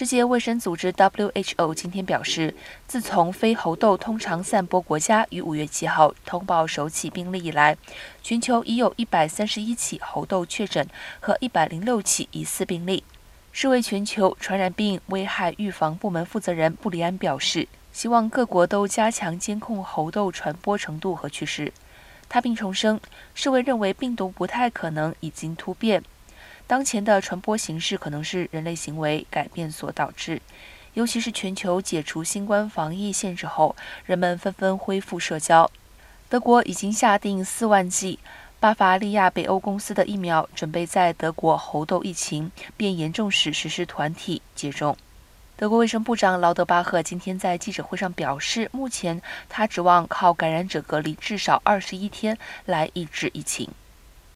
世界卫生组织 （WHO） 今天表示，自从非猴痘通常散播国家于五月七号通报首起病例以来，全球已有一百三十一起猴痘确诊和一百零六起疑似病例。世卫全球传染病危害预防部门负责人布里安表示，希望各国都加强监控猴痘传播程度和趋势。他并重申，世卫认为病毒不太可能已经突变。当前的传播形式可能是人类行为改变所导致，尤其是全球解除新冠防疫限制后，人们纷纷恢复社交。德国已经下定四万剂巴伐利亚北欧公司的疫苗，准备在德国猴痘疫情变严重时实施团体接种。德国卫生部长劳德巴赫今天在记者会上表示，目前他指望靠感染者隔离至少二十一天来抑制疫情。